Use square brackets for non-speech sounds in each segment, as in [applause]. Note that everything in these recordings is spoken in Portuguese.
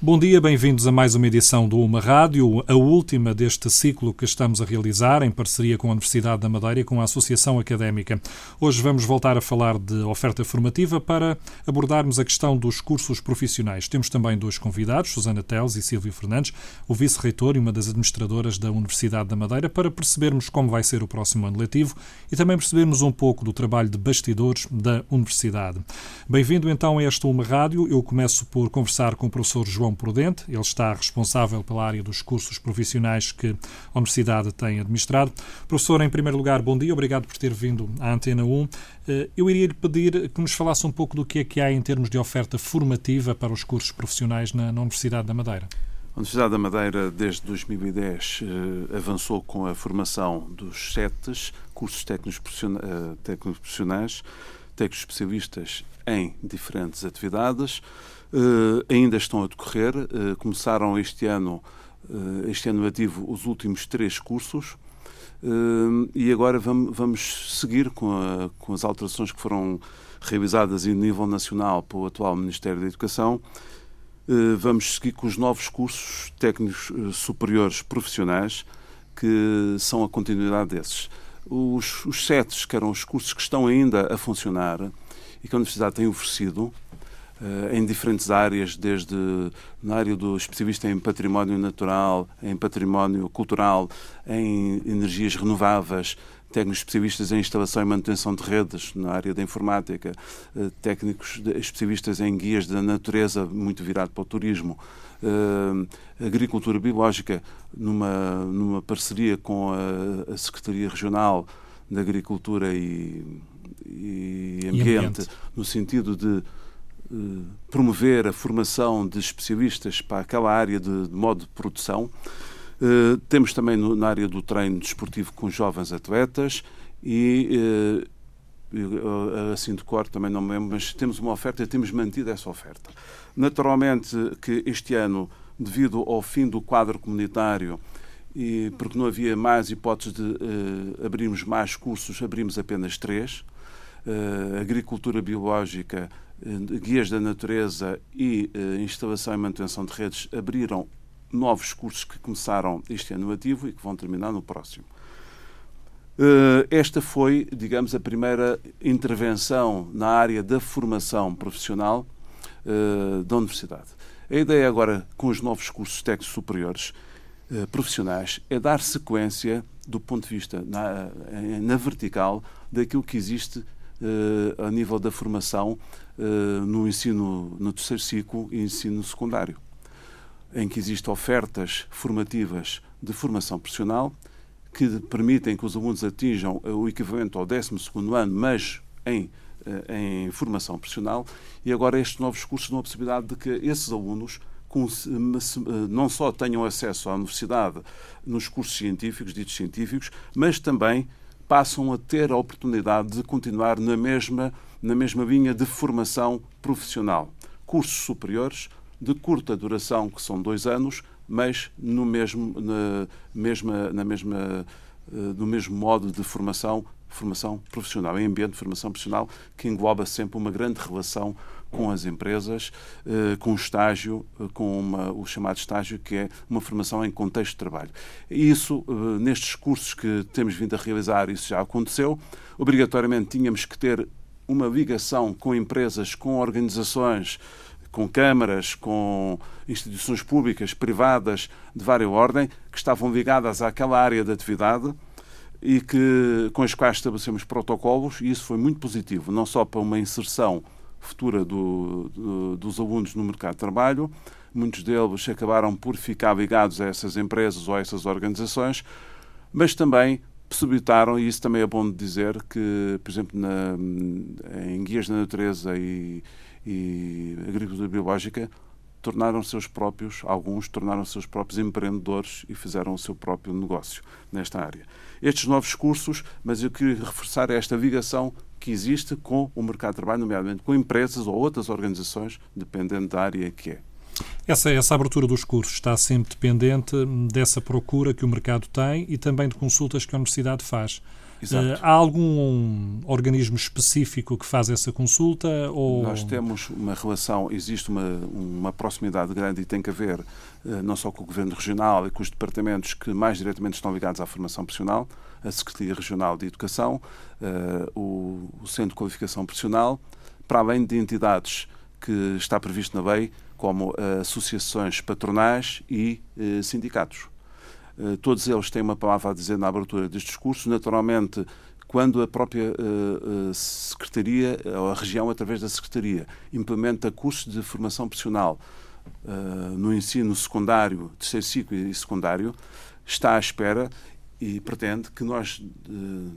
Bom dia, bem-vindos a mais uma edição do Uma Rádio, a última deste ciclo que estamos a realizar em parceria com a Universidade da Madeira e com a Associação Académica. Hoje vamos voltar a falar de oferta formativa para abordarmos a questão dos cursos profissionais. Temos também dois convidados, Susana Teles e Silvio Fernandes, o vice-reitor e uma das administradoras da Universidade da Madeira, para percebermos como vai ser o próximo ano letivo e também percebermos um pouco do trabalho de bastidores da Universidade. Bem-vindo então a esta Uma Rádio. Eu começo por conversar com o professor João João Prudente. Ele está responsável pela área dos cursos profissionais que a Universidade tem administrado. Professor, em primeiro lugar, bom dia. Obrigado por ter vindo à Antena 1. Eh, eu iria lhe pedir que nos falasse um pouco do que é que há em termos de oferta formativa para os cursos profissionais na, na Universidade da Madeira. A Universidade da Madeira, desde 2010, eh, avançou com a formação dos SETES, cursos técnicos eh, profissionais, técnicos especialistas em diferentes atividades. Uh, ainda estão a decorrer. Uh, começaram este ano, uh, este ano ativo, os últimos três cursos. e agora vamos, vamos seguir com, a, com, as alterações que foram realizadas em nível nacional pelo atual Ministério da Educação. vamos seguir com os novos cursos técnicos superiores profissionais, que são a continuidade desses. Os, os que eram os cursos que estão ainda a funcionar e que a Universidade tem oferecido, em diferentes áreas, desde na área do especialista em património natural, em património cultural, em energias renováveis, técnicos especialistas em instalação e manutenção de redes na área da informática, uh, técnicos especialistas em guias da natureza, muito virado para o turismo, uh, agricultura biológica, numa, numa parceria com a, a Secretaria Regional da Agricultura e, e, ambiente, e ambiente, no sentido de eh, promover a formação de especialistas para aquela área de, de modo de produção. Uh, temos também no, na área do treino desportivo com jovens atletas e uh, assim de cor também não me lembro, mas temos uma oferta e temos mantido essa oferta. Naturalmente que este ano, devido ao fim do quadro comunitário e porque não havia mais hipóteses de uh, abrirmos mais cursos, abrimos apenas três. Agricultura biológica, eh, guias da natureza e uh, instalação e manutenção de redes abriram novos cursos que começaram este ano ativo e que vão terminar no próximo. Uh, esta foi, digamos, a primeira intervenção na área da formação profissional da Universidade. A ideia agora, com os novos cursos técnicos superiores profissionais, é dar sequência, do ponto de vista na, na vertical, daquilo que existe a nível da formação eh, no ensino no terceiro ciclo e ensino secundário, em que existem ofertas formativas de formação profissional que permitem que os alunos atinjam o equivalente ao 12 ano, mas em, eh, em formação profissional, e agora estes novos cursos dão a possibilidade de que esses alunos eh, não só tenham acesso à universidade nos cursos científicos, ditos científicos, mas também passam a ter a oportunidade de continuar na mesma na mesma linha de formação profissional. Cursos superiores de curta duração, que são dois anos, mas no mesmo, na, mesma, na mesma, eh, no mesmo modo de formação, formação profissional, em ambiente de formação profissional, que engloba sempre uma grande relação com as empresas, eh, com o estágio, eh, com uma, o chamado estágio, que é uma formação em contexto de trabalho. Isso, nestes cursos que temos vindo a realizar, isso já aconteceu. Obrigatoriamente tínhamos que ter uma ligação com empresas, com organizações, com câmaras, com instituições públicas, privadas de várias ordem, que estavam ligadas àquela área de atividade e que, com as quais estabelecemos protocolos, e isso foi muito positivo, não só para uma inserção futura do, do, dos alunos no mercado de trabalho, muitos deles acabaram por ficar ligados a essas empresas ou a essas organizações, mas também possibilitaram, e isso também é bom dizer, que, por exemplo, na, em guias da natureza e, e agricultura biológica, tornaram seus próprios, alguns tornaram seus próprios empreendedores e fizeram o seu próprio negócio nesta área. Estes novos cursos, mas eu queria reforçar esta ligação que existe com o mercado de trabalho, nomeadamente com empresas ou outras organizações, dependendo da área que é. Essa, essa abertura dos cursos está sempre dependente dessa procura que o mercado tem e também de consultas que a universidade faz. Uh, há algum organismo específico que faz essa consulta? Ou... Nós temos uma relação, existe uma, uma proximidade grande e tem que haver uh, não só com o Governo Regional e com os departamentos que mais diretamente estão ligados à formação profissional, a Secretaria Regional de Educação, o, o Centro de Qualificação Profissional, para além de entidades que está previsto na lei, como associações patronais e sindicatos. Eh, todos eles têm uma palavra a dizer na abertura destes cursos. Naturalmente, quando a própria Secretaria, ou a região, através da Secretaria, implementa cursos de formação profissional no ensino secundário, terceiro ciclo e secundário, está à espera e pretende que nós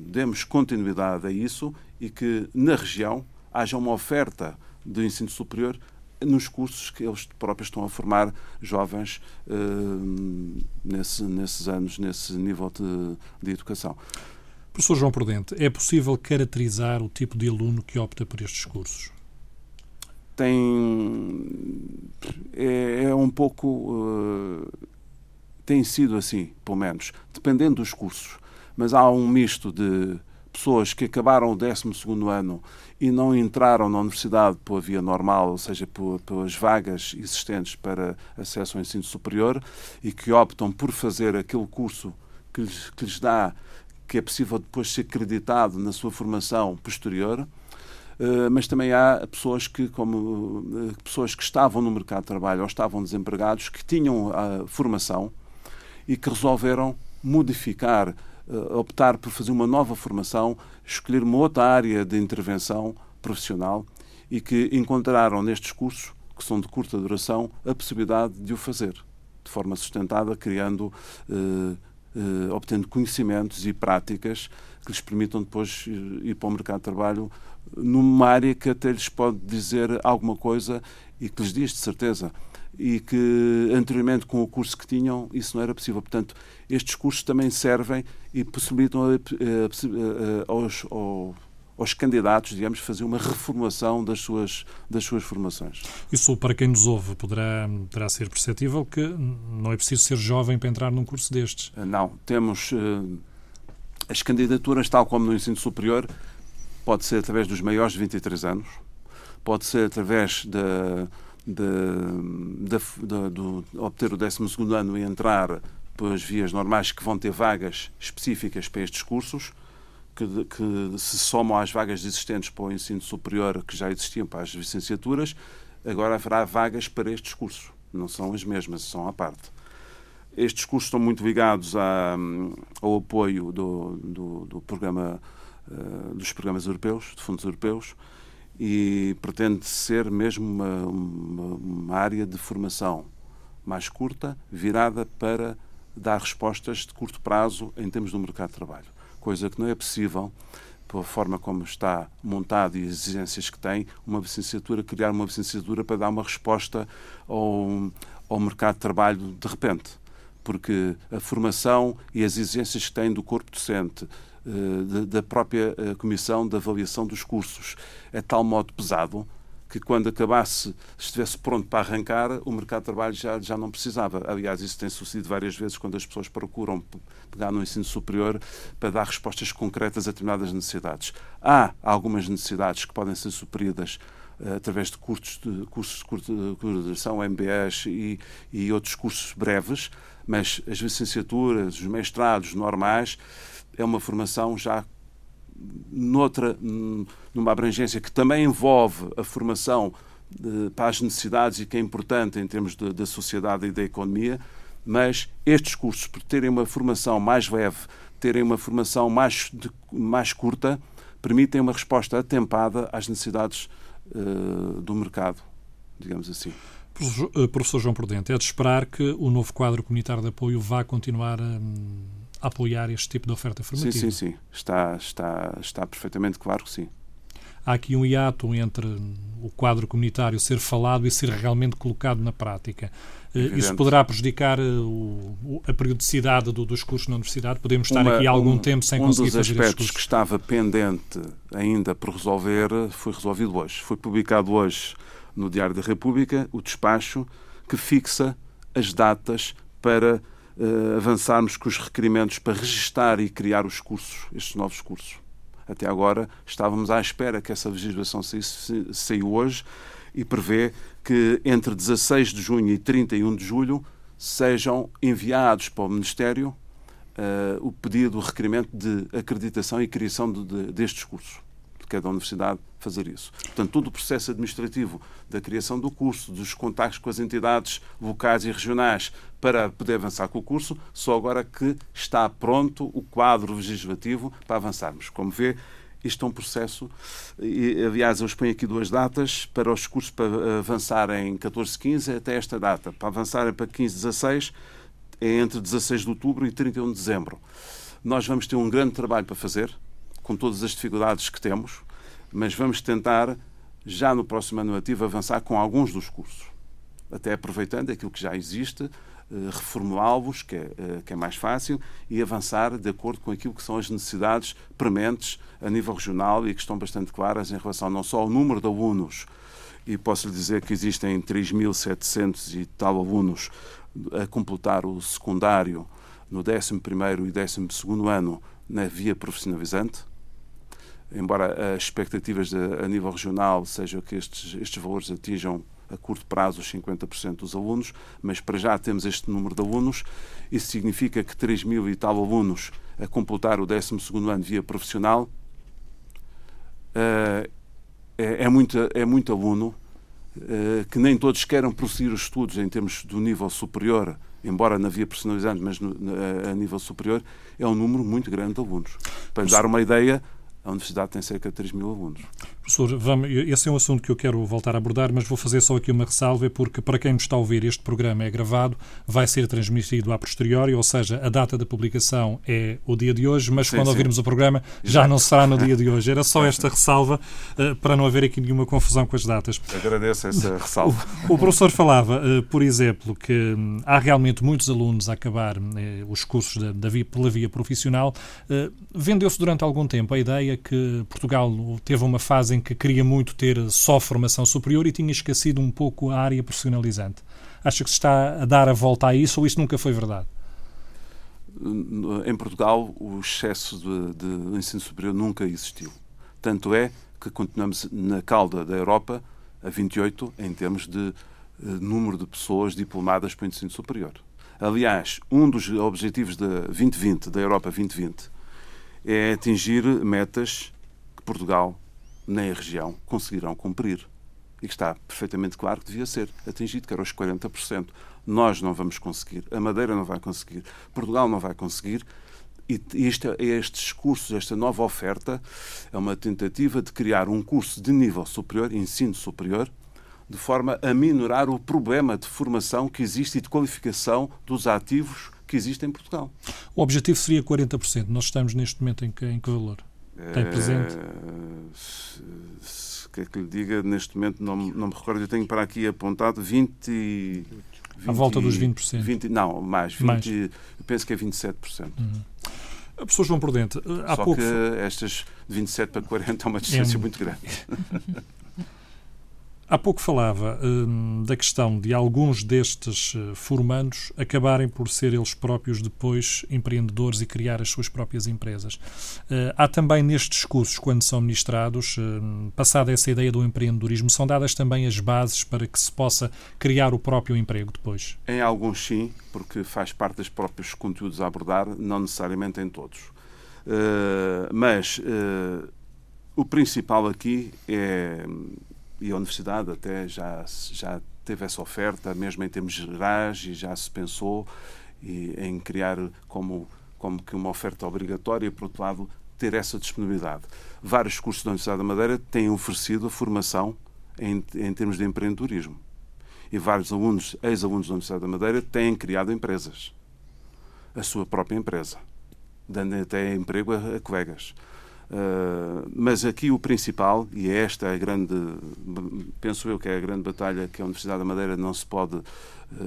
demos continuidade a isso e que na região haja uma oferta de ensino superior nos cursos que eles próprios estão a formar jovens uh, nesse, nesses anos, nesse nível de, de educação. Professor João Prudente, é possível caracterizar o tipo de aluno que opta por estes cursos? Tem. É, é um pouco. Uh, tem sido assim, pelo menos, dependendo dos cursos. Mas há um misto de pessoas que acabaram o 12 ano e não entraram na universidade pela via normal, ou seja, pelas vagas existentes para acesso ao ensino superior e que optam por fazer aquele curso que lhes, que lhes dá, que é possível depois ser acreditado na sua formação posterior. Uh, mas também há pessoas que, como uh, pessoas que estavam no mercado de trabalho ou estavam desempregados, que tinham a formação e que resolveram modificar uh, optar por fazer uma nova formação, escolher uma outra área de intervenção profissional e que encontraram nestes cursos, que são de curta duração, a possibilidade de o fazer de forma sustentada, criando, uh, uh, obtendo conhecimentos e práticas que lhes permitam depois ir para o mercado de trabalho numa área que até lhes pode dizer alguma coisa e que lhes diz de certeza e que anteriormente com o curso que tinham isso não era possível. Portanto, estes cursos também servem e possibilitam a, a, a, aos, aos candidatos, digamos, fazer uma reformulação das suas, das suas formações. Isso, para quem nos ouve, poderá, poderá ser perceptível que não é preciso ser jovem para entrar num curso destes. Não. Temos uh, as candidaturas, tal como no ensino superior, pode ser através dos maiores de 23 anos, pode ser através da de, de, de, de obter o 12 ano e entrar pelas vias normais que vão ter vagas específicas para estes cursos, que, que, se somam às vagas existentes para o ensino superior que já existiam para as licenciaturas, agora haverá vagas para estes cursos. Não são as mesmas, são à parte. Estes cursos estão muito ligados ao apoio do, do, do programa, uh, dos programas europeus, de fundos europeus, e pretende ser mesmo uma, uma, uma área de formação mais curta, virada para dar respostas de curto prazo em termos do mercado de trabalho. Coisa que não é possível, pela forma como está montado e as exigências que tem, uma licenciatura, criar uma licenciatura para dar uma resposta ao, ao mercado de trabalho de repente. Porque a formação e as exigências que tem do corpo docente, da própria eh, Comissão de Avaliação dos Cursos. É tal modo pesado que quando acabasse, estivesse pronto para arrancar, o mercado de trabalho já, já não precisava. Aliás, isso tem sucedido várias vezes quando as pessoas procuram pegar no ensino superior para dar respostas concretas a determinadas necessidades. Há algumas necessidades que podem ser supridas uh, através de cursos de, cursos de curta duração, MBS e, e outros cursos breves, mas as licenciaturas, os mestrados normais, é uma formação já noutra, numa abrangência que também envolve a formação de, para as necessidades e que é importante em termos da sociedade e da economia, mas estes cursos, por terem uma formação mais leve, terem uma formação mais, de, mais curta, permitem uma resposta atempada às necessidades uh, do mercado, digamos assim. Professor João Prudente, é de esperar que o novo quadro comunitário de apoio vá continuar a apoiar este tipo de oferta formativa. Sim, sim, sim. Está, está, está perfeitamente claro que sim. Há aqui um hiato entre o quadro comunitário ser falado e ser realmente colocado na prática. Eh, Evidente. Isso poderá prejudicar eh, o, a periodicidade do, dos cursos na universidade? Podemos estar Uma, aqui algum um, tempo sem um conseguir fazer Um dos aspectos que estava pendente ainda por resolver foi resolvido hoje. Foi publicado hoje no Diário da República o despacho que fixa as datas para uh, avançarmos com os requerimentos para registar e criar os cursos, estes novos cursos. Até agora estávamos à espera que essa legislação saísse, saiu hoje e prevê que entre 16 de junho e 31 de julho sejam enviados para o Ministério uh, o pedido, o requerimento de acreditação e criação de, de, destes cursos cada universidade fazer isso. Portanto, todo o processo administrativo da criação do curso, dos contactos com as entidades locais e regionais para poder avançar com o curso, só agora que está pronto o quadro legislativo para avançarmos. Como vê, isto é um processo, e, aliás, eu exponho aqui duas datas para os cursos para avançar em 14, 15 até esta data. Para avançarem para 15, 16 é entre 16 de outubro e 31 de dezembro. Nós vamos ter um grande trabalho para fazer, com todas as dificuldades que temos, mas vamos tentar, já no próximo ano ativo, avançar com alguns dos cursos. Até aproveitando aquilo que já existe, eh, reformulá-los, que, é, eh, que é mais fácil, e avançar de acordo com aquilo que são as necessidades prementes a nível regional e que estão bastante claras em relação não só ao número de alunos, e posso lhe dizer que existem 3.700 e tal alunos a completar o secundário no 11º e 12º ano na via profissionalizante, embora as expectativas de, a nível regional sejam que estes, estes valores atinjam a curto prazo os 50% dos alunos, mas para já temos este número de alunos. Isso significa que 3 mil e tal alunos a completar o 12 ano via profissional uh, é, é, muito, é muito aluno uh, que nem todos queiram prosseguir os estudos em termos do nível superior, embora na via personalizante, mas no, a, a nível superior, é um número muito grande de alunos. Para dar uma ideia, a Universidade tem cerca de 3 mil alunos. Professor, vamos, esse é um assunto que eu quero voltar a abordar, mas vou fazer só aqui uma ressalva, porque para quem nos está a ouvir, este programa é gravado, vai ser transmitido a posteriori, ou seja, a data da publicação é o dia de hoje, mas sim, quando sim. ouvirmos o programa já não será no dia de hoje. Era só esta [laughs] ressalva uh, para não haver aqui nenhuma confusão com as datas. Agradeço essa ressalva. O, o professor falava, uh, por exemplo, que um, há realmente muitos alunos a acabar uh, os cursos da, da via, pela via profissional. Vendeu-se durante algum tempo a ideia que Portugal teve uma fase em que queria muito ter só formação superior e tinha esquecido um pouco a área profissionalizante. Acha que se está a dar a volta a isso ou isso nunca foi verdade? Em Portugal, o excesso de, de ensino superior nunca existiu. Tanto é que continuamos na cauda da Europa a 28 em termos de uh, número de pessoas diplomadas para o ensino superior. Aliás, um dos objetivos da 2020, da Europa 2020, é atingir metas que Portugal nem a região conseguirão cumprir. E que está perfeitamente claro que devia ser atingido, que era os 40%. Nós não vamos conseguir, a Madeira não vai conseguir, Portugal não vai conseguir. E isto, é, estes cursos, esta nova oferta, é uma tentativa de criar um curso de nível superior, ensino superior, de forma a minorar o problema de formação que existe e de qualificação dos ativos que existem em Portugal. O objetivo seria 40%. Nós estamos neste momento em que, em que valor? Tem presente? O que é que lhe diga? Neste momento não, não me recordo. Eu tenho para aqui apontado 20. 20 à volta dos 20%. 20 não, mais. 20, mais. Penso que é 27%. Uhum. A pessoa João Prudente, há Só pouco... que estas de 27 para 40 é uma distância é... muito grande. [laughs] Há pouco falava hum, da questão de alguns destes uh, formandos acabarem por ser eles próprios depois empreendedores e criar as suas próprias empresas. Uh, há também nestes cursos, quando são ministrados, uh, passada essa ideia do empreendedorismo, são dadas também as bases para que se possa criar o próprio emprego depois? Em alguns sim, porque faz parte dos próprios conteúdos a abordar, não necessariamente em todos. mas o principal aqui é e a Universidade até já, já teve essa oferta, mesmo em termos gerais, e já se pensou e, em criar como, como que uma oferta obrigatória e, por outro lado, ter essa disponibilidade. Vários cursos da Universidade da Madeira têm oferecido a formação em, em termos de empreendedorismo. E vários alunos, ex-alunos da Universidade da Madeira, têm criado empresas. A sua própria empresa. Dando até emprego a, a colegas. Uh, mas aqui o principal, e é esta a grande, penso eu que é a grande batalha que a Universidade da Madeira não se pode uh,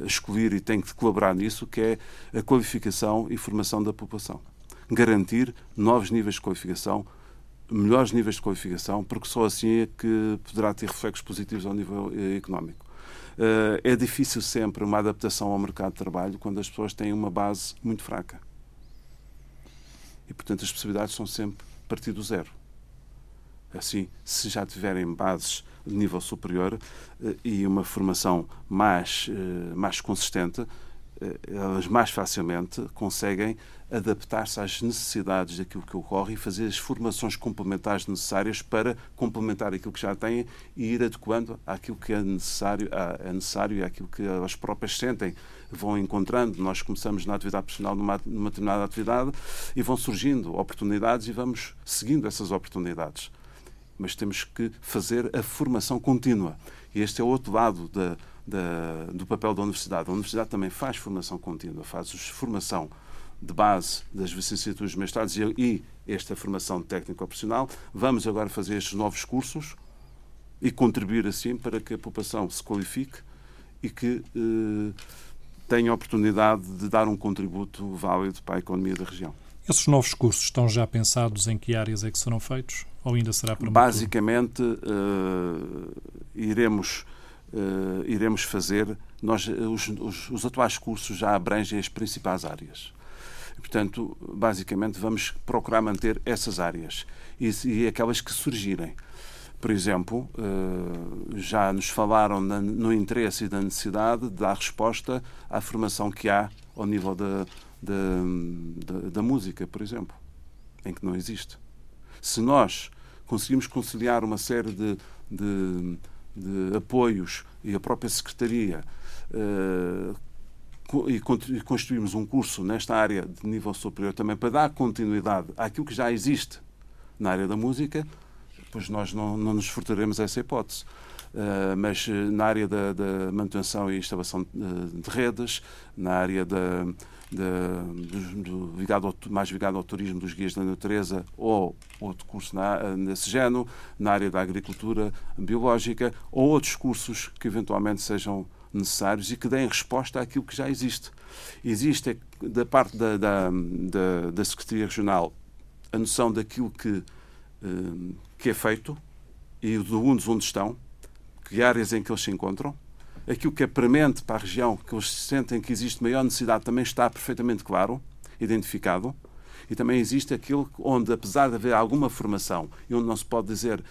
escolher e tem que colaborar nisso, que é a qualificação e formação da população. Garantir novos níveis de qualificação, melhores níveis de qualificação, porque só assim é que poderá ter reflexos positivos ao nível eh, económico. Uh, é difícil sempre uma adaptação ao mercado de trabalho quando as pessoas têm uma base muito fraca. E, portanto, as possibilidades são sempre partir do zero. Assim, se já tiverem bases de nível superior uh, e uma formação mais, uh, mais consistente, elas mais facilmente conseguem adaptar-se às necessidades daquilo que ocorre e fazer as formações complementares necessárias para complementar aquilo que já têm e ir adequando àquilo que é necessário, é necessário e àquilo que elas próprias sentem. Vão encontrando, nós começamos na atividade profissional numa, numa determinada atividade e vão surgindo oportunidades e vamos seguindo essas oportunidades. Mas temos que fazer a formação contínua. E este é o outro lado da, da, do papel da universidade. A universidade também faz formação contínua, faz formação de base das licenciaturas, mestrados e, e esta formação técnico-profissional. Vamos agora fazer estes novos cursos e contribuir assim para que a população se qualifique e que eh, tenha a oportunidade de dar um contributo válido para a economia da região. Esses novos cursos estão já pensados em que áreas é que serão feitos? Ou ainda será para Basicamente, uh, iremos, uh, iremos fazer. Nós, os, os, os atuais cursos já abrangem as principais áreas. Portanto, basicamente, vamos procurar manter essas áreas e, e aquelas que surgirem. Por exemplo, eh, já nos falaram no interesse e da necessidade de dar resposta à formação que há ao nível da, da, da, da música, por exemplo, em que não existe. Se nós conseguimos conciliar uma série de, de, de apoios e a própria Secretaria uh, e construímos um curso nesta área de nível superior também para dar continuidade àquilo que já existe na área da música, pois nós não, não nos furtaremos essa hipótese. Uh, mas eh, na área da, da, manutenção e instalação de, de redes, na área da, da, do, do, ligado ao, mais ligado ao turismo dos guias da natureza ou outro curso na, nesse género, na área da agricultura biológica ou outros cursos que eventualmente sejam necessários e que deem resposta àquilo que já existe. Existe, da parte da, da, da, da Secretaria Regional, a noção daquilo que, eh, que é feito e de onde, onde estão, que áreas em que eles se encontram. Aquilo que é premente para a região, que eles sentem que existe maior necessidade, também está perfeitamente claro, identificado. E também existe aquilo onde, apesar de haver alguma formação e onde não se pode dizer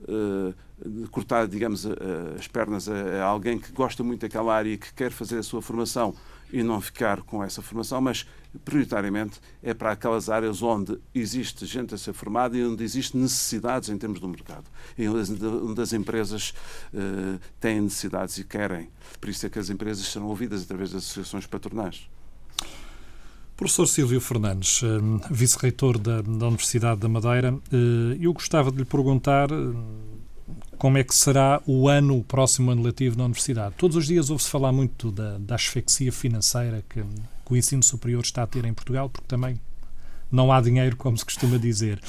uh, cortar, digamos, uh, as pernas a, a, alguém que gosta muito daquela área e que quer fazer a sua formação e não ficar com essa formação, mas prioritariamente é para aquelas áreas onde existe gente a ser formada e onde existem necessidades em termos do mercado. E onde as empresas uh, têm necessidades e querem. Por isso é que as empresas serão ouvidas através das associações patronais. Professor Silvio Fernandes, vice-reitor da, da, Universidade da Madeira, eu gostava de lhe perguntar como é que será o ano, o próximo ano letivo na Universidade. Todos os dias ouve-se falar muito da, da asfixia financeira que, que o ensino superior está a ter em Portugal, porque também não há dinheiro, como se costuma dizer.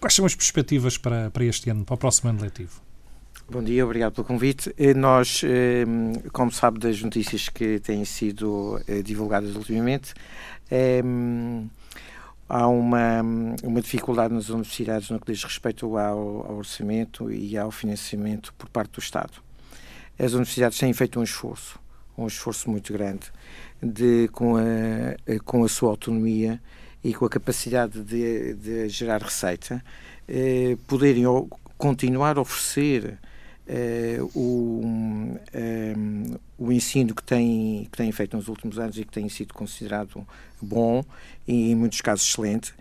Quais são as perspectivas para, para este ano, para o próximo ano letivo? Bom dia, obrigado pelo convite. Eh, nós, eh, como sabe das notícias que têm sido eh, divulgadas ultimamente, há uma, uma dificuldade nas universidades no que diz respeito ao, ao, orçamento e ao financiamento por parte do Estado. As universidades têm feito um esforço, um esforço muito grande, de, com, a, com a sua autonomia e com a capacidade de, de gerar receita, eh, poderem continuar a oferecer o, um, o ensino que tem, que tem feito nos últimos anos e que tem sido considerado bom e em muitos casos excelente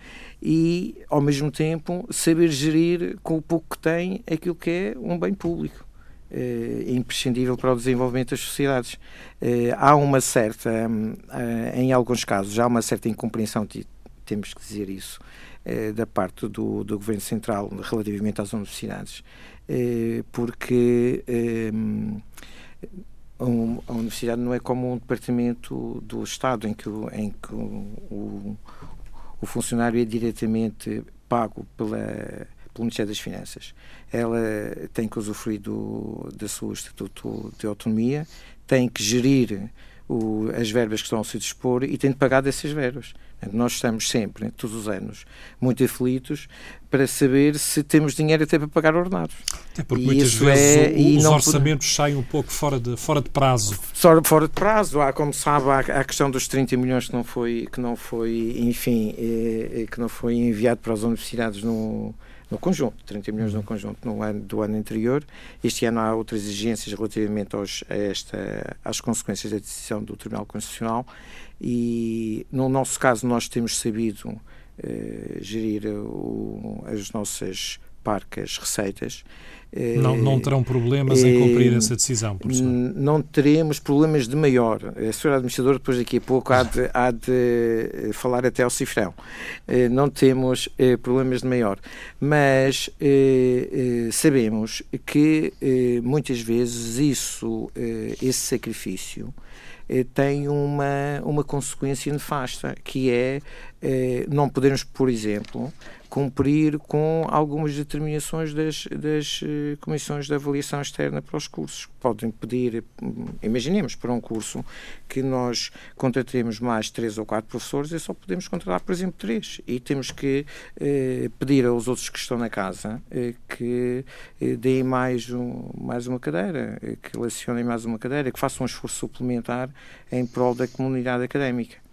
e ao mesmo tempo saber gerir com o pouco que tem aquilo que é um bem público é imprescindível para o desenvolvimento das sociedades. Eh, há uma certa, em alguns casos, há uma certa incompreensão, temos que dizer isso, da parte do, do Governo Central relativamente às universidades. Eh, porque ehm, a universidade não é como um departamento do Estado em que, em que o, o funcionário é diretamente pago pela, pelo Ministério das Finanças. Ela tem que usufruir do, da sua estatuto de autonomia, tem que gerir o, as verbas que estão a se dispor e tem de pagar dessas verbas. Nós estamos sempre, todos os anos, muito aflitos para saber se temos dinheiro até para pagar ordenados. Até porque e muitas vezes é, o, os orçamentos pode... saem um pouco fora de, fora de prazo. Fora, fora de prazo. Há, como sabe, há, há a questão dos 30 milhões que não foi, que não foi enfim, eh, eh, que não foi enviado para as universidades no, no conjunto, 30 milhões no conjunto no ano, do ano anterior. Este ano há outras exigências relativamente aos, esta, às consequências da decisão do Tribunal Constitucional e, no nosso caso, nós temos sabido eh, gerir o, as nossas parcas receitas não, não terão problemas em cumprir eh, essa decisão, professor? Não teremos problemas de maior. A senhora administradora, depois daqui a pouco, há de, há de eh, falar até ao cifrão. Eh, não temos problemas de maior. Mas sabemos que muitas vezes isso, esse sacrifício, tem uma, uma consequência nefasta, que é não podermos, por exemplo, cumprir com algumas determinações das, das uh, comissões de avaliação externa para os cursos. Podem pedir, hum, imaginemos, para um curso que nós contratemos mais três ou quatro professores e só podemos contratar, por exemplo, três. E temos que uh, pedir aos outros que estão na casa uh, que deem mais, um, mais uma cadeira, que lecionem mais uma cadeira, que façam um esforço suplementar em prol da comunidade académica.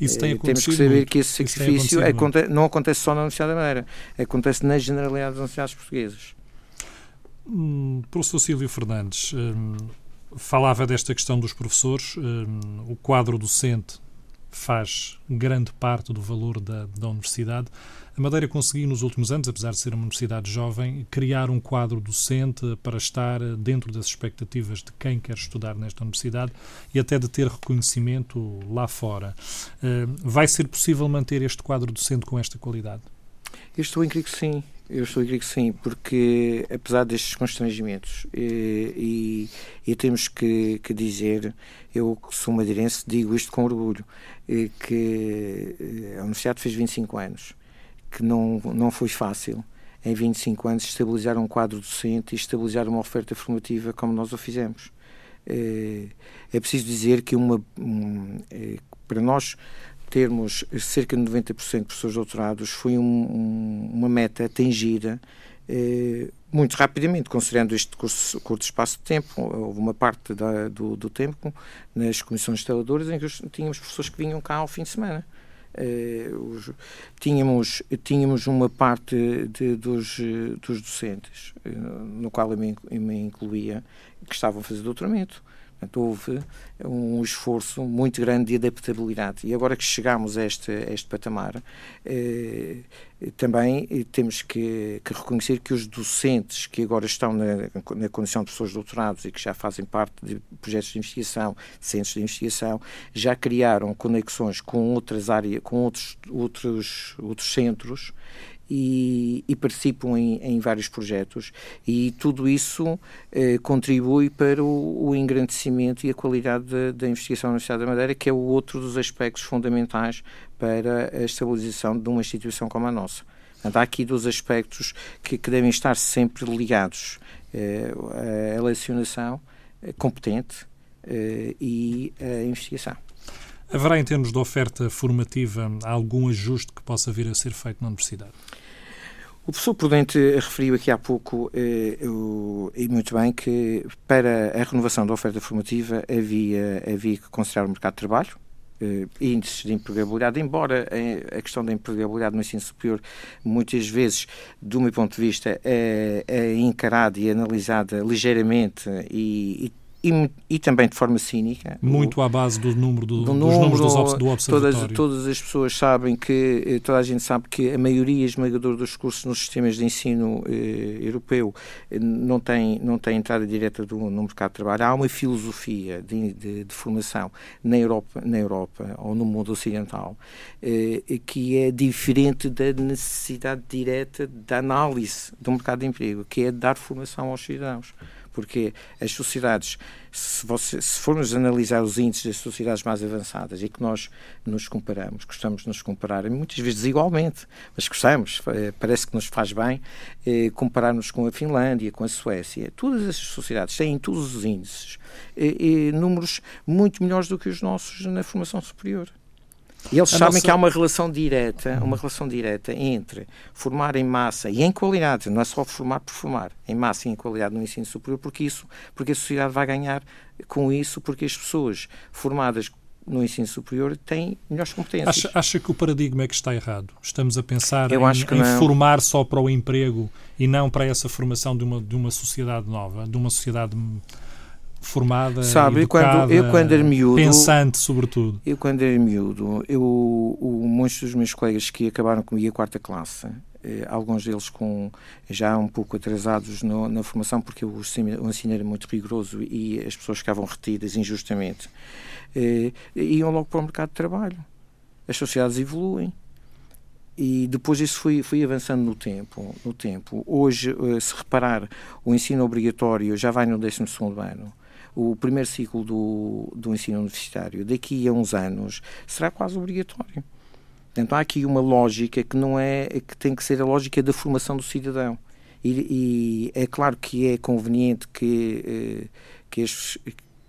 Isso tem eh, Temos que saber muito. que esse sacrifício aconte não acontece só na Universidade da Madeira, acontece na generalidade das universidades portuguesas. Hum, professor Silvio Fernandes, hum, falava desta questão dos professores, hum, o quadro docente faz grande parte do valor da, da universidade. A Madeira conseguiu, nos últimos anos, apesar de ser uma universidade jovem, criar um quadro docente para estar dentro das expectativas de quem quer estudar nesta universidade e até de ter reconhecimento lá fora. Eh, vai ser possível manter este quadro docente com esta qualidade? Eu estou em crer que sim. Eu estou a crer que sim, porque apesar destes constrangimentos e, e, e temos que, que, dizer, eu que sou madeirense digo isto com orgulho, que a Universidade fez 25 anos que não, não foi fácil em 25 anos estabilizar um quadro docente e estabilizar uma oferta formativa como nós o fizemos. É, preciso dizer que uma, para nós termos cerca de 90% de professores doutorados foi um, um, uma meta atingida é, muito rapidamente, considerando este curso, curto espaço de tempo. Houve uma parte da, do, do tempo nas comissões instaladoras em que tínhamos professores que vinham cá ao fim de semana. Eh, os, tínhamos, tínhamos uma parte de, dos, dos docentes, eh, no qual eu me incluía, que estavam a fazer doutoramento. Portanto, houve um esforço muito grande de adaptabilidade. E agora que chegamos a este, a este patamar, eh, também temos que, que, reconhecer que os docentes que agora estão na, na condição de pessoas doutorados e que já fazem parte de projetos de investigação, centros de investigação, já criaram conexões com outras áreas, com outros, outros, outros centros e, e participam em, em, vários projetos e tudo isso eh, contribui para o, o, engrandecimento e a qualidade da investigação na Universidade da Madeira, que é o outro dos aspectos fundamentais para a estabilização de uma instituição como a nossa. Há aqui dois aspectos que, que devem estar sempre ligados. Eh, a lecionação eh, competente eh, e a investigação. Haverá, em termos de oferta formativa, algum ajuste que possa vir a ser feito na universidade? O professor Prudente referiu aqui há pouco, eh, e muito bem, que para a renovação da oferta formativa havia, havia que considerar o mercado de trabalho, eh, índices de empregabilidade, embora a questão da empregabilidade no ensino superior muitas vezes, do meu ponto de vista, é, é encarada e analisada ligeiramente e, e e, e, também de forma cínica. Muito o, à base do número, do, do dos número, números do, do observatório. Todas, todas as pessoas sabem que, eh, toda a gente sabe que a maioria esmagadora dos cursos nos sistemas de ensino eh, europeu eh, não tem, não tem entrada direta do, no mercado de trabalho. Há uma filosofia de, de, de formação na Europa, na Europa ou no mundo ocidental eh, que é diferente da necessidade direta da análise do mercado de emprego, que é dar formação aos cidadãos. Porque as sociedades, se, você, se formos analisar os índices das sociedades mais avançadas e que nós nos comparamos, gostamos de nos comparar, muitas vezes igualmente, mas gostamos, eh, parece que nos faz bem eh, compararmos com a Finlândia, com a Suécia. Todas essas sociedades têm todos os índices eh, números muito melhores do que os nossos na formação superior. E eles a sabem nossa... que há uma relação direta, uma relação direta entre formar em massa e em qualidade, não é só formar por formar, em massa e em qualidade no ensino superior, porque isso, porque a sociedade vai ganhar com isso, porque as pessoas formadas no ensino superior têm melhores competências. Acha, acha que o paradigma é que está errado? Estamos a pensar em, em formar só para o emprego e não para essa formação de uma, de uma sociedade nova, de uma sociedade formada, Sabe, educada, quando, eu quando era miúdo, pensante sobretudo. Eu quando era miúdo, eu, o, muitos dos meus colegas que acabaram comigo a quarta classe, eh, alguns deles com já um pouco atrasados no, na formação, porque o ensino, era muito rigoroso e as pessoas ficavam retidas injustamente, eh, iam logo para o mercado de trabalho. As sociedades evoluem e depois isso foi, foi avançando no tempo, no tempo. Hoje, eh, se reparar, o ensino obrigatório já vai no 12 ano o primeiro ciclo do, do ensino universitário, daqui a uns anos, será quase obrigatório. Portanto, há aqui uma lógica que não é que tem que ser a lógica da formação do cidadão. E, e é claro que é conveniente que, eh, que,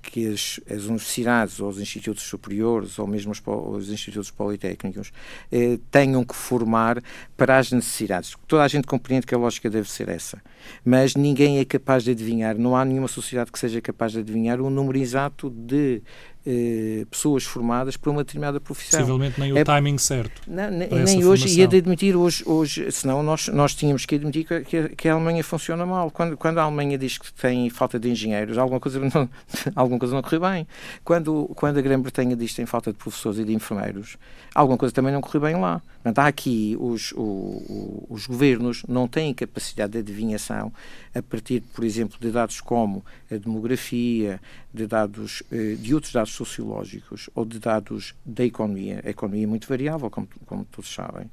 que as, as, universidades ou os institutos superiores ou mesmo os, os institutos politécnicos eh, tenham que formar para as necessidades. Toda a gente compreende que a lógica deve ser essa, mas ninguém é capaz de adivinhar, não há nenhuma sociedade que seja capaz de adivinhar o número exato de eh, pessoas formadas para uma determinada profissão. Possivelmente nem o é, timing certo. Não, nem, nem hoje, e é de admitir hoje, hoje senão nós, nós tínhamos que admitir que, que, a Alemanha funciona mal. Quando, quando a Alemanha diz que tem falta de engenheiros, alguma coisa não, [laughs] alguma coisa não corre bem. Quando, quando a Grã-Bretanha diz que tem falta de professores e de enfermeiros, alguma coisa também não corre bem lá. Portanto, há aqui os, o, o, os governos não têm capacidade de adivinhação a partir, por exemplo, de dados como a demografia, de dados eh, de outros dados sociológicos ou de dados da economia, a economia é muito variável, como, como todos sabem,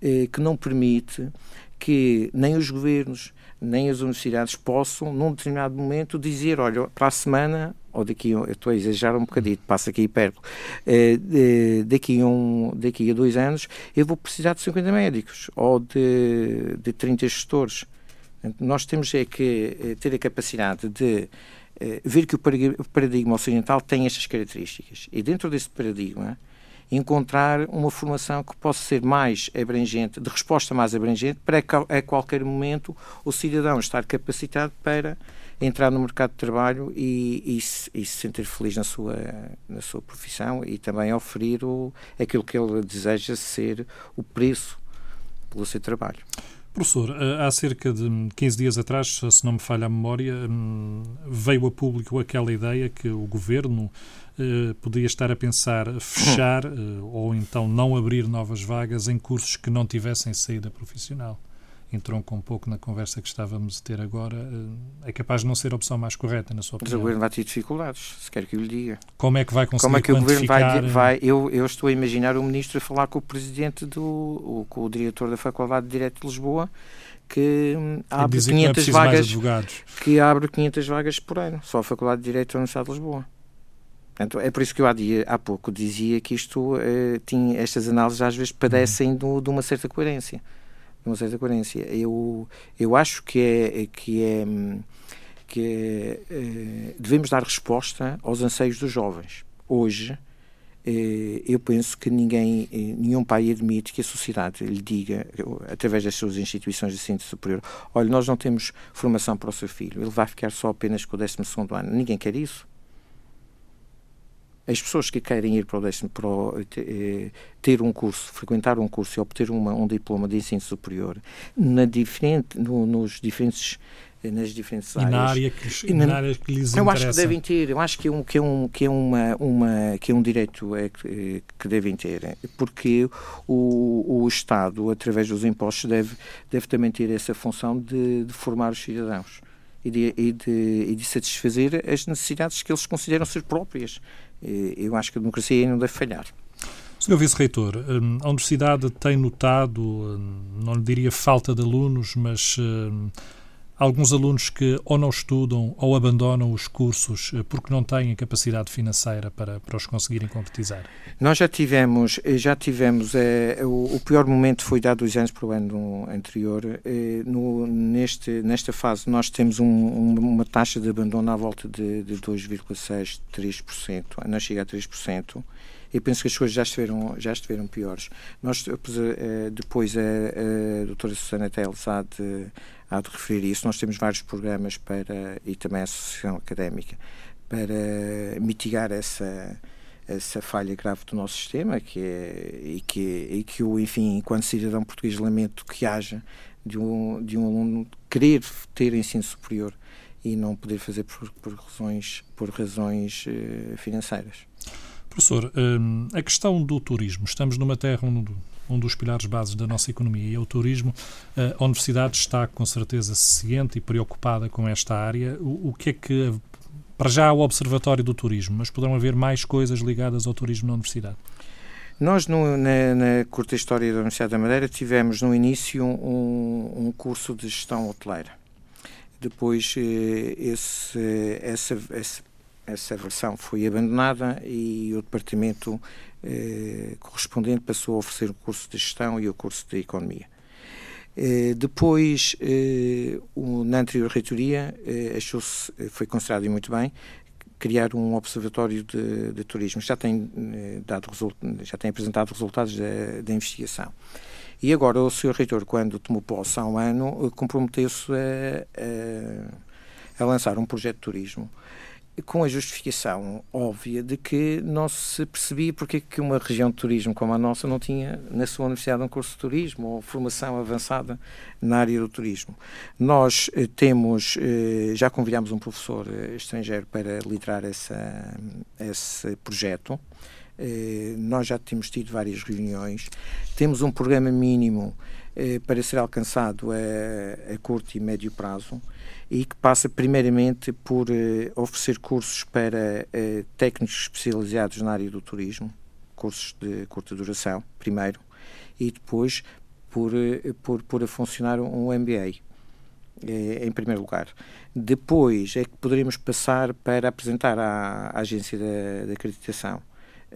eh, que não permite que nem os governos nem as universidades possam, num determinado momento, dizer: olha, para a semana, ou daqui, eu estou a exagerar um bocadinho, passa aqui perto, eh, daqui, um, daqui a dois anos, eu vou precisar de 50 médicos ou de, de 30 gestores. Nós temos é que ter a capacidade de eh, ver que o paradigma ocidental tem estas características. E dentro desse paradigma, encontrar uma formação que possa ser mais abrangente, de resposta mais abrangente, para a qualquer momento o cidadão estar capacitado para entrar no mercado de trabalho e, e, e se sentir feliz na sua, na sua profissão e também oferir o, aquilo que ele deseja ser o preço pelo seu trabalho. Professor, eh, há cerca de 15 dias atrás, se não me falha a memória, hum, veio a público aquela ideia que o governo eh, podia estar a pensar fechar eh, ou então não abrir novas vagas em cursos que não tivessem saída profissional entronca um pouco na conversa que estávamos a ter agora, é capaz de não ser a opção mais correta, na sua opinião. Mas o Governo vai ter dificuldades, se quer que eu lhe diga. Como é que vai conseguir Como é que o Governo vai... vai eu, eu estou a imaginar o Ministro a falar com o Presidente do... com o Diretor da Faculdade de Direito de Lisboa, que abre 500 que vagas que abre 500 vagas por ano, só a Faculdade de Direito da Universidade de Lisboa. Portanto, é por isso que eu há, dia, há pouco dizia que isto eh, tinha, estas análises às vezes padecem uhum. de uma certa coerência uma certa coerência. Eu, eu acho que é que é que é, eh, devemos dar resposta aos anseios dos jovens. Hoje, eh, eu penso que ninguém, eh, nenhum pai admite que a sociedade lhe diga, através das suas instituições de ensino superior, olha, nós não temos formação para o seu filho, ele vai ficar só apenas com o 12 ano. Ninguém quer isso as pessoas que querem ir para o décimo, para o, eh, ter um curso, frequentar um curso e obter uma, um diploma de ensino superior na diferente, no, nos diferentes eh, nas diferentes áreas. E na área que, na, na área que lhes eu interessa. Eu acho que devem ter, eu acho que é um, que é um, que é uma, uma, que é um direito é, que, que devem ter, porque o, o Estado, através dos impostos, deve, deve também ter essa função de, de formar os cidadãos. E de, e, de, e de satisfazer as necessidades que eles consideram ser próprias eu acho que a democracia não deve falhar. Senhor Vice-Reitor, hum, a Universidade tem notado, hum, não lhe diria falta de alunos, mas hum, alguns alunos que ou não estudam ou abandonam os cursos eh, porque não têm capacidade financeira para, para os conseguirem concretizar? Nós já tivemos, eh, já tivemos é, o, o, pior momento foi dado dois anos para o ano anterior. No, neste, nesta fase nós temos um, um, uma taxa de abandono à volta de, de 2,6%, 3%, não chega a 3% e penso que as coisas já estiveram, já estiveram piores. Nós, depois, a, a doutora Susana Teles há de referir isso. Nós temos vários programas para, e também a Associação Académica, para mitigar essa, essa falha grave do nosso sistema que é, e, que, e que eu, enfim, enquanto cidadão português, lamento que haja de um, de um aluno querer ter ensino superior e não poder fazer por, por razões, por razões uh, financeiras. Professor, um, a questão do turismo. Estamos numa terra onde um dos pilares bases da nossa economia e é o turismo. A Universidade está com certeza ciente e preocupada com esta área. O, o que é que. Para já o Observatório do Turismo, mas poderão haver mais coisas ligadas ao turismo na Universidade? Nós, no, na, na, curta história da Universidade da Madeira, tivemos no início um, um curso de gestão hoteleira. Depois, eh, esse, essa, essa, essa versão foi abandonada e o departamento eh, correspondente passou a oferecer o curso de gestão e o curso de economia. Eh, depois, eh, na anterior reitoria, achou-se, foi considerado e muito bem, criar um observatório de, de turismo. Já tem, dado já tem apresentado resultados da, da investigação. E agora o Sr. Reitor, quando tomou posse há um ano, comprometeu-se a, a, a lançar um projeto de turismo com a justificação óbvia de que não se percebia porque que uma região de turismo como a nossa não tinha na sua universidade um curso de turismo ou formação avançada na área do turismo. Nós eh, temos, eh, já convidámos um professor eh, estrangeiro para liderar essa, esse projeto. Nós já temos tido várias reuniões, temos um programa mínimo para ser alcançado a, a curto e médio prazo e que passa primeiramente por uh, oferecer cursos para uh, técnicos especializados na área do turismo, cursos de curta duração, primeiro, e depois por, por, por a funcionar um MBA, em primeiro lugar. Depois é que poderíamos passar para apresentar à, à agência da, da acreditação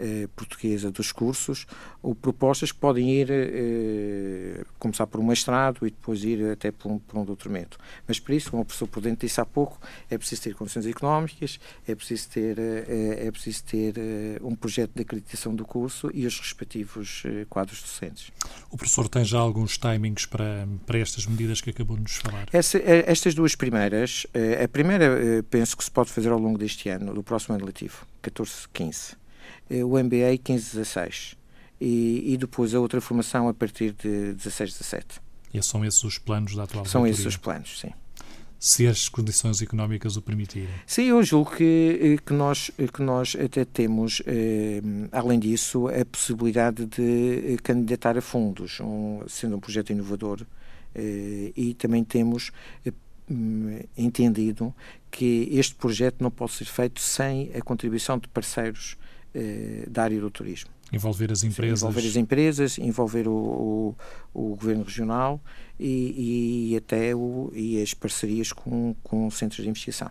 eh, portuguesa dos cursos, ou propostas que podem ir, eh, começar por um mestrado e depois ir até por um, por um doutoramento. Mas para isso, como o professor Prudente disse há pouco, é preciso ter condições económicas, é preciso ter, eh, é preciso ter um projeto de acreditação do curso e os respectivos quadros docentes. O professor tem já alguns timings para, para estas medidas que acabou de nos falar? Essa, estas duas primeiras, a primeira penso que se pode fazer ao longo deste ano, do próximo ano letivo, 14-15 eh, o MBA 15-16 e, e, depois a outra formação a partir de 16-17. E são esses os planos da atual São esses os planos, sim. Se as condições económicas o permitirem. Sim, eu julgo que, eh, que, nós, eh, que nós até temos, eh, além disso, a possibilidade de candidatar a fundos, um, sendo um projeto inovador, eh, e também temos eh, entendido que este projeto não pode ser feito sem a contribuição de parceiros eh, da área do turismo. Envolver as empresas. Envolver as empresas, envolver o, o, o governo regional e, e até o, e as parcerias com, com centros de investigação.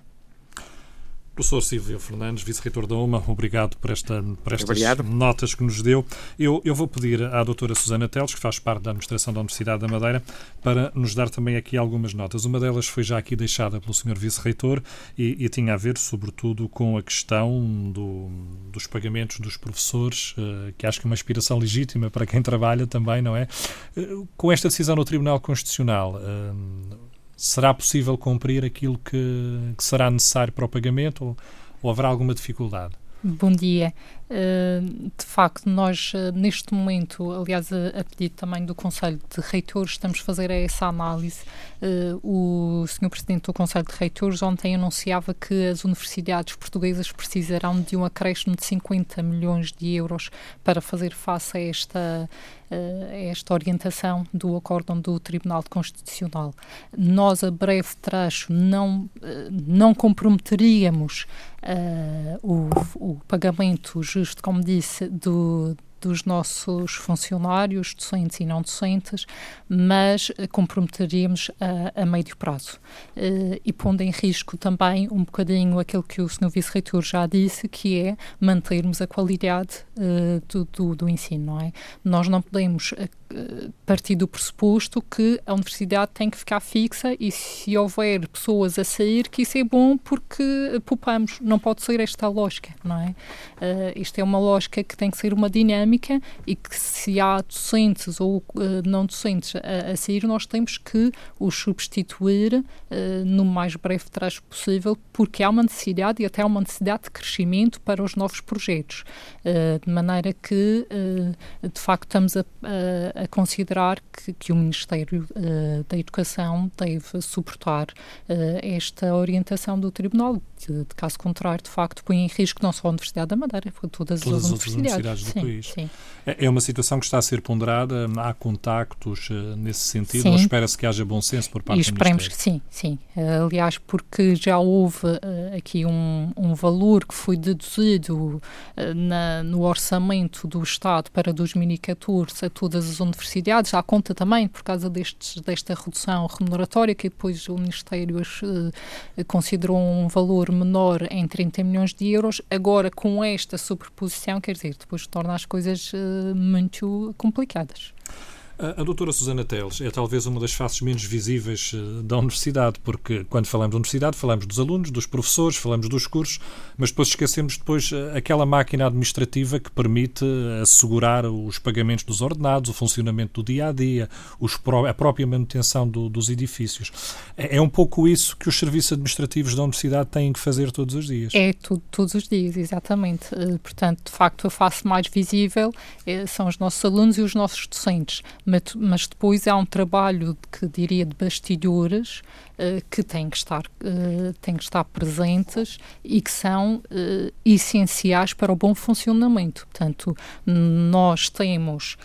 Professor Silvio Fernandes, Vice-Reitor da UMA, obrigado por, esta, por estas obrigado. notas que nos deu. Eu, eu vou pedir à doutora Susana Teles, que faz parte da Administração da Universidade da Madeira, para nos dar também aqui algumas notas. Uma delas foi já aqui deixada pelo Sr. Vice-Reitor e, e, tinha a ver, sobretudo, com a questão do, dos pagamentos dos professores, uh, que acho que é uma aspiração legítima para quem trabalha também, não é? Uh, com esta decisão no Tribunal Constitucional, uh, será possível cumprir aquilo que, que será necessário para o pagamento ou, ou haverá alguma dificuldade? Bom dia. Uh, de facto, nós uh, neste momento, aliás, a, pedido também do Conselho de Reitores, estamos a fazer essa análise. Uh, o Sr. Presidente do Conselho de Reitores ontem anunciava que as universidades portuguesas precisarão de um acréscimo de 50 milhões de euros para fazer face a esta esta orientação do acórdão do Tribunal Constitucional. Nós, a breve trecho, não, não comprometeríamos uh, o, o, pagamento justo, como disse, do, dos nossos funcionários, docentes e não docentes, mas comprometeríamos a, a médio prazo. e pondo em risco também um bocadinho aquilo que o Sr. Vice-Reitor já disse, que é mantermos a qualidade do, do, do, ensino, não é? Nós não podemos partir do pressuposto que a universidade tem que ficar fixa e se houver pessoas a sair, que isso é bom porque poupamos. Não pode ser esta lógica, não é? Uh, isto é uma lógica que tem que ser uma dinâmica e que se há docentes ou uh, não docentes a, a, sair, nós temos que os substituir uh, no mais breve traje possível porque há uma necessidade e até há uma necessidade de crescimento para os novos projetos. de maneira que, de facto, estamos a, a, a considerar que, que, o Ministério da Educação deve suportar esta orientação do Tribunal. De, de caso contrário, de facto, põe em risco não só a Universidade da Madeira, todas, todas as, outras universidades, do sim, país. Sim. É, é uma situação que está a ser ponderada, há contactos uh, nesse sentido, sim. ou espera-se que haja bom senso por parte e esperemos do Ministério? que sim, sim. Uh, aliás, porque já houve uh, aqui um, um, valor que foi deduzido na, no orçamento do Estado para 2014 a todas as universidades, à conta também por causa destes, desta redução remuneratória, que depois o Ministério considerou um valor menor em 30 milhões de euros, agora com esta superposição, quer dizer, depois torna as coisas uh, muito complicadas. A, doutora Susana Teles é talvez uma das faces menos visíveis eh, da universidade, porque quando falamos da universidade falamos dos alunos, dos professores, falamos dos cursos, mas depois esquecemos depois eh, aquela máquina administrativa que permite eh, assegurar os pagamentos dos ordenados, o funcionamento do dia a dia, os, a própria manutenção do, dos edifícios. É, é, um pouco isso que os serviços administrativos da universidade têm que fazer todos os dias. É tudo, todos os dias, exatamente. Portanto, de facto, a face mais visível são os nossos alunos e os nossos docentes mas depois há um trabalho que diria de bastidores que têm que estar uh, têm que estar presentes e que são uh, essenciais para o bom funcionamento. Portanto, nós temos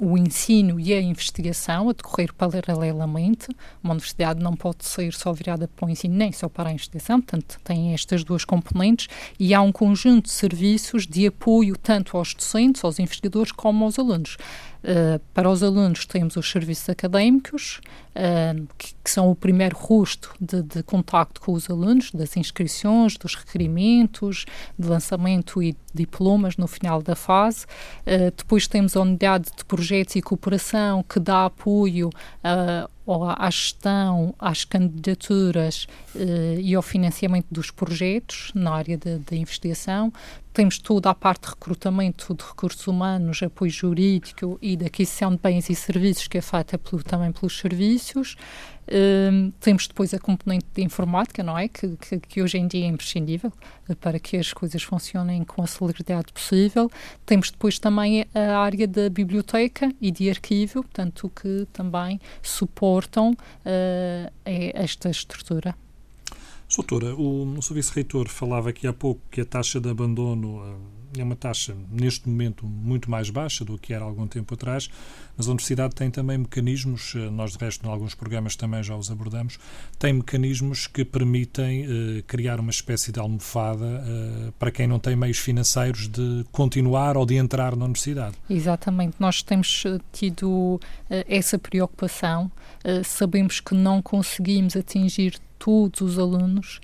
o ensino e a investigação a decorrer paralelamente. Uma universidade não pode ser só virada para o ensino nem só para a investigação. Portanto, tem estas duas componentes e há um conjunto de serviços de apoio tanto aos docentes, aos investigadores como aos alunos. Uh, para os alunos temos os serviços académicos, uh, que, que, são o primeiro rosto de, de contacto com os alunos, das inscrições, dos requerimentos, de lançamento e diplomas no final da fase. Uh, depois temos a unidade de projetos e cooperação, que dá apoio uh, à gestão, às candidaturas uh, e ao financiamento dos projetos na área da investigação. Temos toda a parte de recrutamento de recursos humanos, apoio jurídico e da aquisição de bens e serviços que é feita pelo, também pelos serviços. Uh, temos depois a componente de informática, não é? Que, que, que, hoje em dia é imprescindível para que as coisas funcionem com a celeridade possível. Temos depois também a área da biblioteca e de arquivo, portanto, que também suportam uh, esta estrutura. Doutora, o, o Serviço Reitor falava aqui há pouco que a taxa de abandono é uma taxa, neste momento, muito mais baixa do que era há algum tempo atrás, mas a Universidade tem também mecanismos, eh, nós de resto, em alguns programas também já os abordamos, tem mecanismos que permitem uh, criar uma espécie de almofada uh, para quem não tem meios financeiros de continuar ou de entrar na Universidade. Exatamente, nós temos tido uh, essa preocupação, sabemos que não conseguimos atingir todos os alunos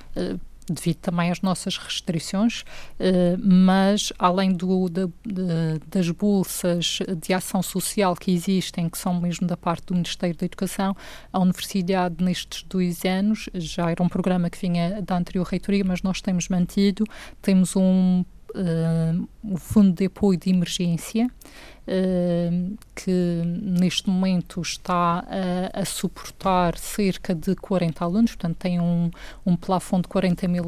devido também às nossas restrições, eh, mas além do, de, das bolsas de ação social que existem, que são mesmo da parte do Ministério da Educação, a Universidade nestes dois anos, já era um programa que vinha da anterior reitoria, mas nós temos mantido, temos um uh, o Fundo de Apoio de Emergência, uh, que neste momento está a, a, suportar cerca de 40 alunos, portanto tem um, um plafond de 40 mil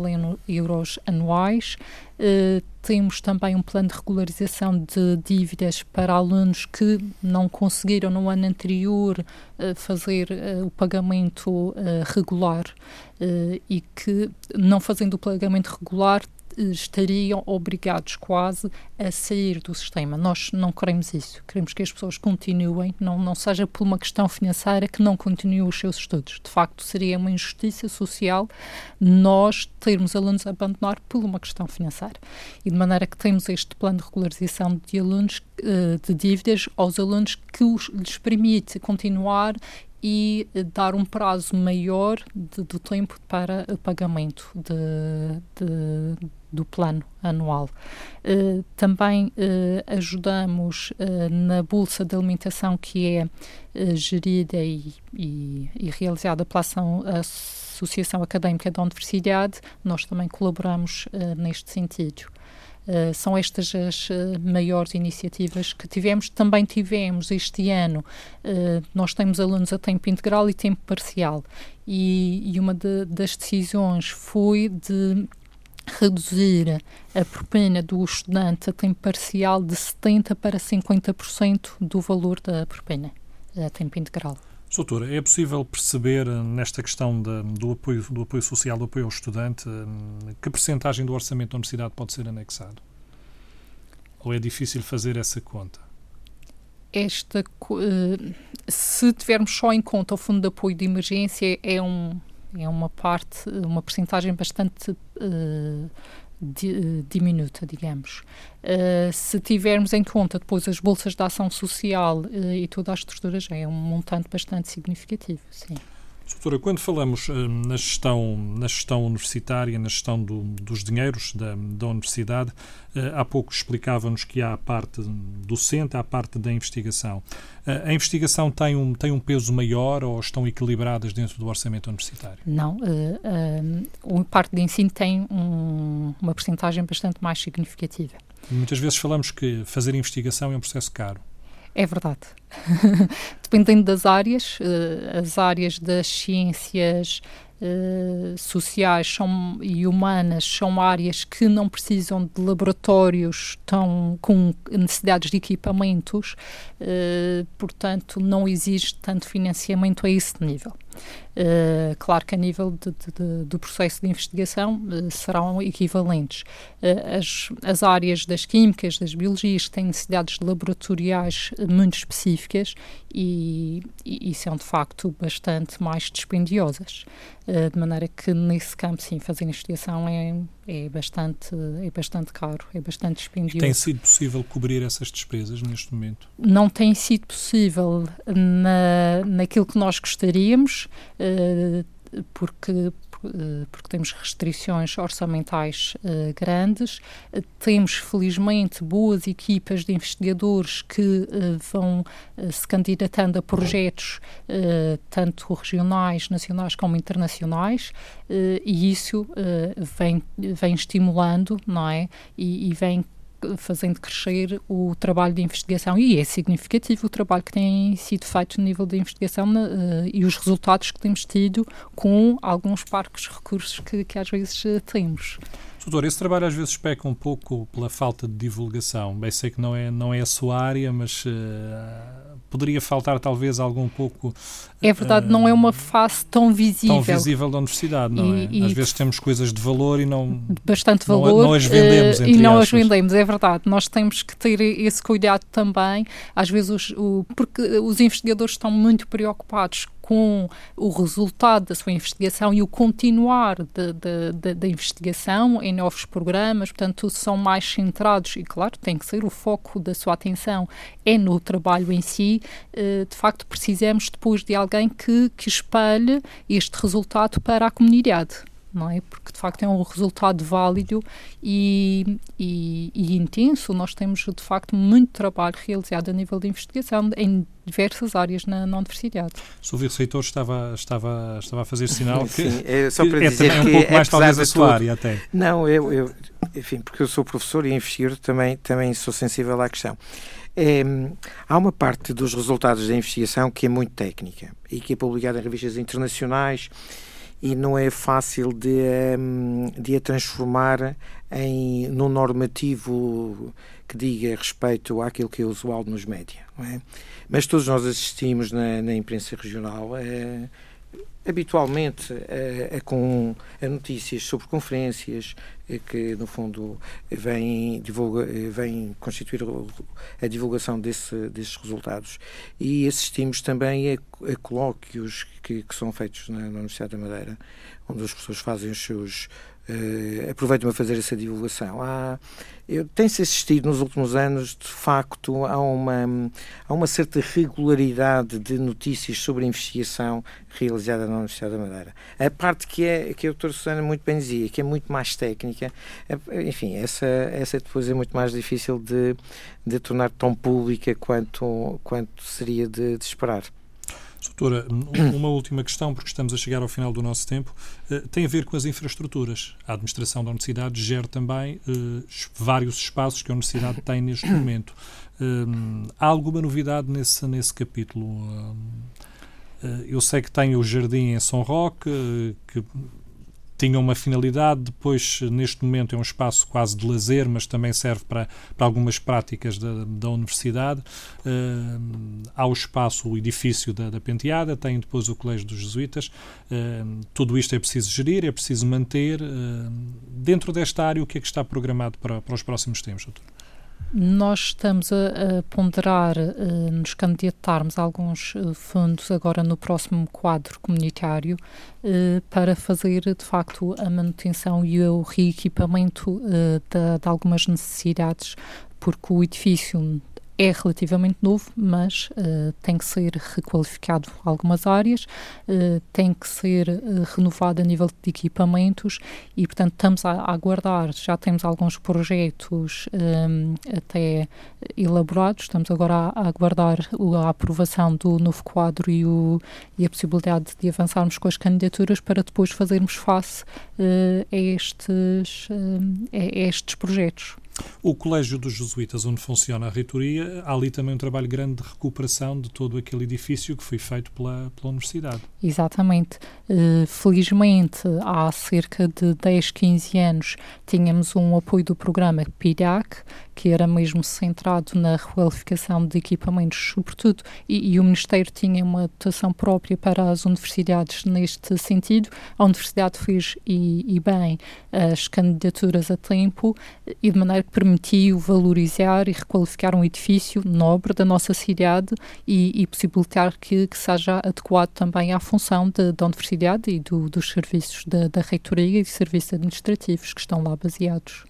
euros anuais. Uh, temos também um plano de regularização de dívidas para alunos que não conseguiram no ano anterior fazer o pagamento regular e que, não fazendo o pagamento regular, estariam obrigados quase a sair do sistema. Nós não queremos isso. Queremos que as pessoas continuem, não, não seja por uma questão financeira que não continuem os seus estudos. De facto, seria uma injustiça social nós termos alunos a abandonar por uma questão financeira. E de maneira que temos este plano de regularização de alunos, eh, de dívidas aos alunos que os, lhes permite continuar e dar um prazo maior do tempo para o pagamento de, de, do plano anual. Uh, também uh, ajudamos uh, na bolsa de alimentação que é gerida e, e, e, realizada pela ação, Associação Académica da Universidade. Nós também colaboramos neste sentido. Uh, são estas as uh, maiores iniciativas que tivemos. Também tivemos este ano, uh, nós temos alunos a tempo integral e tempo parcial, e, e uma de, das decisões foi de reduzir a propina do estudante a tempo parcial de 70% para 50% do valor da propina a tempo integral. Doutora, é possível perceber nesta questão de, do, apoio, do apoio social, do apoio ao estudante, que percentagem do orçamento da universidade pode ser anexado? Ou é difícil fazer essa conta? Esta, eh, se tivermos só em conta o fundo de apoio de emergência, é, um, é uma parte, uma percentagem bastante uh, diminuta, digamos. Uh, se tivermos em conta depois as bolsas de ação social uh, e toda a estrutura, já é um montante bastante significativo, sim. Doutora, quando falamos uh, na, gestão, na gestão universitária, na gestão do, dos dinheiros da, da universidade, uh, há pouco explicava-nos que há a parte docente, há a parte da investigação. Uh, a investigação tem um, tem um peso maior ou estão equilibradas dentro do orçamento universitário? Não. a parte de ensino tem um, uma percentagem bastante mais significativa. Muitas vezes falamos que fazer investigação é um processo caro. É verdade. [laughs] Dependendo das áreas, uh, as áreas das ciências uh, sociais são, e humanas são áreas que não precisam de laboratórios tão, com necessidades de equipamentos, uh, portanto, não existe tanto financiamento a esse nível. Uh, claro que a nível de, de, do processo de investigação uh, serão equivalentes. Uh, as, as áreas das químicas, das biologias, têm necessidades laboratoriais muito específicas e, e, e são de facto bastante mais dispendiosas. De maneira que nesse campo, sim, fazer investigação é, é, bastante, é bastante caro, é bastante dispendioso. Tem sido possível cobrir essas despesas neste momento? Não tem sido possível na, naquilo que nós gostaríamos. Uh, porque eh, porque temos restrições orçamentais uh, grandes. Uh, temos, felizmente, boas equipas de investigadores que vão se candidatando a projetos tanto regionais, nacionais como internacionais, e isso vem, vem estimulando, não é? E, e vem fazendo crescer o trabalho de investigação e é significativo o trabalho que tem sido feito no nível de investigação uh, e os resultados que temos tido com alguns parques recursos que, que às vezes uh, temos. Doutor, esse trabalho às vezes peca um pouco pela falta de divulgação. Bem, sei que não é, não é a sua área, mas uh, poderia faltar talvez algum pouco. É verdade, uh, não é uma face tão visível. Tão visível da universidade, não e, é? Às vezes temos coisas de valor e não. Bastante valor. Não, não as vendemos, uh, E não aspas. as vendemos, é verdade. Nós temos que ter esse cuidado também. Às vezes, os, o, porque os investigadores estão muito preocupados com o resultado da sua investigação e o continuar da investigação em novos programas, portanto, são mais centrados e, claro, tem que ser o foco da sua atenção é no trabalho em si. Eh, de facto, precisamos depois de alguém que, que espelhe este resultado para a comunidade não é? Porque de facto é um resultado válido e, e, e, intenso. Nós temos de facto muito trabalho realizado a nível de investigação em diversas áreas na, na universidade. O Sr. Vice-Reitor estava, estava, estava a fazer sinal [laughs] que, Sim, é, só para é dizer também um pouco mais talvez a sua área até. Não, eu, eu, enfim, porque eu sou professor e investigador também, também sou sensível à questão. É, há uma parte dos resultados da investigação que é muito técnica e que é publicada em revistas internacionais e não é fácil de, hum, de a transformar em, num normativo que diga respeito àquilo que é usual nos média. É? Mas todos nós assistimos na, na imprensa regional a, habitualmente a, a, com a notícias sobre conferências que no fundo vêm, divulga, vêm constituir a divulgação desse, desses resultados. E assistimos também a, a colóquios que, que, são feitos na, na Universidade da Madeira onde as pessoas fazem os seus uh, aproveitam a fazer essa divulgação. Há, tem-se assistido nos últimos anos, de facto, a uma, a uma certa regularidade de notícias sobre a investigação realizada na Universidade da Madeira. A parte que, é, que a doutora Susana muito bem dizia, que é muito mais técnica, é, enfim, essa, essa depois é muito mais difícil de, de tornar tão pública quanto, quanto seria de, de esperar. Doutora, uma última questão, porque estamos a chegar ao final do nosso tempo, eh, tem a ver com as infraestruturas. A administração da universidade gera também uh, vários espaços que a universidade tem neste momento. Uh, há alguma novidade nesse, nesse capítulo? Uh, eu sei que tem o jardim em São Roque, que tinha uma finalidade, depois, neste momento, é um espaço quase de lazer, mas também serve para, para algumas práticas da, da universidade. Uh, há o espaço, o edifício da, da Penteada, tem depois o Colégio dos Jesuítas. Uh, tudo isto é preciso gerir, é preciso manter. Uh, dentro desta área, o que é que está programado para, para os próximos tempos, doutor? Nós estamos a, a ponderar uh, nos candidatarmos a alguns uh, fundos agora no próximo quadro comunitário uh, para fazer de facto a manutenção e o reequipamento de, de algumas necessidades, porque o edifício é relativamente novo, mas uh, tem que ser requalificado algumas áreas, uh, tem que ser uh, renovado a nível de equipamentos e, portanto, estamos a, a aguardar, já temos alguns projetos um, até elaborados, estamos agora a, a, aguardar a aprovação do novo quadro e, o, e a possibilidade de avançarmos com as candidaturas para depois fazermos face a, estes, a estes projetos. O Colégio dos Jesuítas, onde funciona a reitoria, há ali também um trabalho grande de recuperação de todo aquele edifício que foi feito pela, pela Universidade. Exatamente. Uh, felizmente, há cerca de 10, 15 anos, tínhamos um apoio do programa PIDAC, que era mesmo centrado na requalificação de equipamentos, sobretudo, e, e, o Ministério tinha uma dotação própria para as universidades neste sentido. A Universidade fez, e, e bem, as candidaturas a tempo e de maneira que permitiu valorizar e requalificar um edifício nobre da nossa cidade e, e possibilitar que, que, seja adequado também à função de, da universidade e do, dos serviços da, da reitoria e serviços administrativos que estão lá baseados.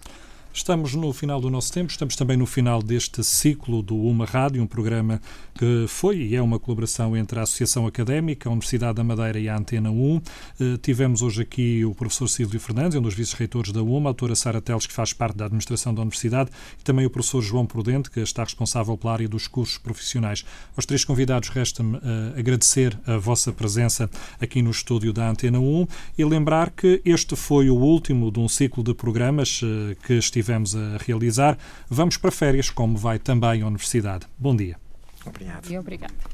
Estamos no final do nosso tempo, estamos também no final deste ciclo do Uma Rádio, um programa que foi e é uma colaboração entre a Associação Académica, a Universidade da Madeira e a Antena 1. Eh, tivemos hoje aqui o professor Silvio Fernandes, um dos vice-reitores da UMA, a autora Sara Teles, que faz parte da administração da Universidade, e também o professor João Prudente, que está responsável pela área dos cursos profissionais. Aos três convidados, resta-me uh, agradecer a vossa presença aqui no estúdio da Antena 1 e lembrar que este foi o último de um ciclo de programas uh, que estive estivemos a realizar. Vamos para férias, como vai também a Universidade. Bom dia. Obrigado. E obrigado.